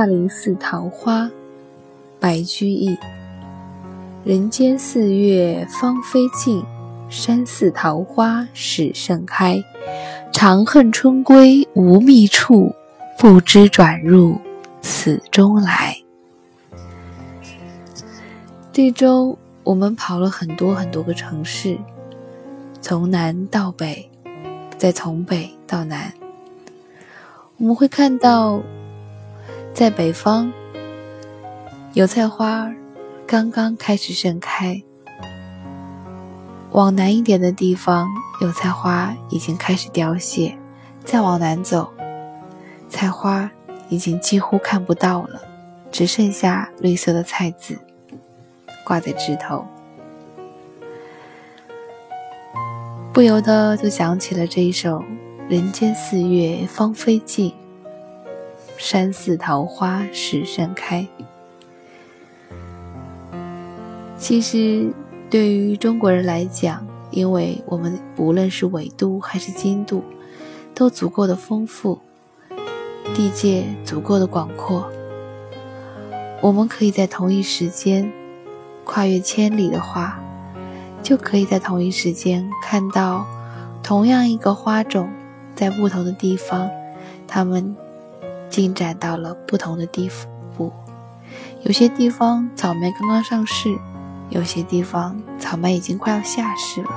大林寺桃花，白居易。人间四月芳菲尽，山寺桃花始盛开。长恨春归无觅处，不知转入此中来。这周我们跑了很多很多个城市，从南到北，再从北到南。我们会看到，在北方，油菜花刚刚开始盛开；往南一点的地方，油菜花已经开始凋谢；再往南走，菜花已经几乎看不到了，只剩下绿色的菜籽挂在枝头。不由得就想起了这一首。人间四月芳菲尽，山寺桃花始盛开。其实，对于中国人来讲，因为我们无论是纬度还是经度，都足够的丰富，地界足够的广阔，我们可以在同一时间跨越千里的话，就可以在同一时间看到同样一个花种。在不同的地方，它们进展到了不同的地步。有些地方草莓刚刚上市，有些地方草莓已经快要下市了；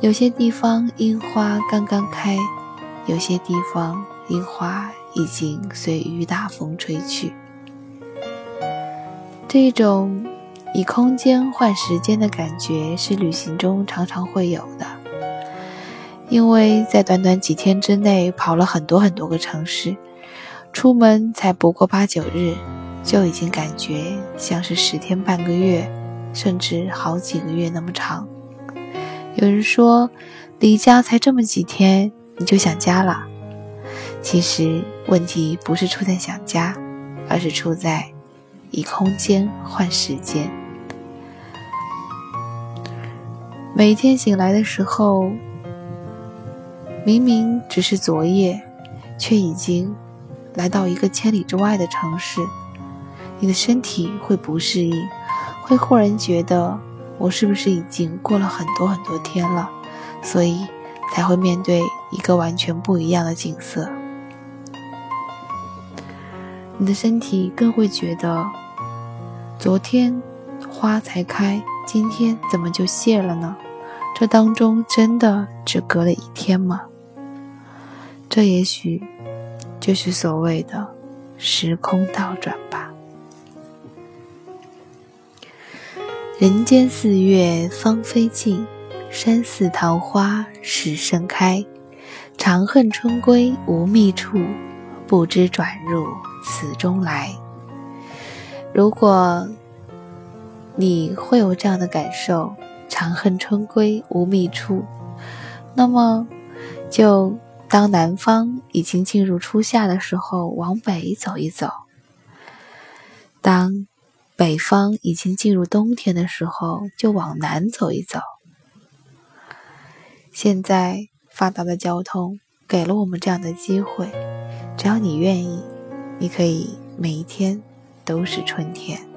有些地方樱花刚刚开，有些地方樱花已经随雨打风吹去。这种以空间换时间的感觉，是旅行中常常会有的。因为在短短几天之内跑了很多很多个城市，出门才不过八九日，就已经感觉像是十天半个月，甚至好几个月那么长。有人说，离家才这么几天，你就想家了。其实问题不是出在想家，而是出在以空间换时间。每天醒来的时候。明明只是昨夜，却已经来到一个千里之外的城市。你的身体会不适应，会忽然觉得我是不是已经过了很多很多天了，所以才会面对一个完全不一样的景色。你的身体更会觉得，昨天花才开，今天怎么就谢了呢？这当中真的只隔了一天吗？这也许就是所谓的时空倒转吧。人间四月芳菲尽，山寺桃花始盛开。长恨春归无觅处，不知转入此中来。如果你会有这样的感受，长恨春归无觅处，那么就。当南方已经进入初夏的时候，往北走一走；当北方已经进入冬天的时候，就往南走一走。现在发达的交通给了我们这样的机会，只要你愿意，你可以每一天都是春天。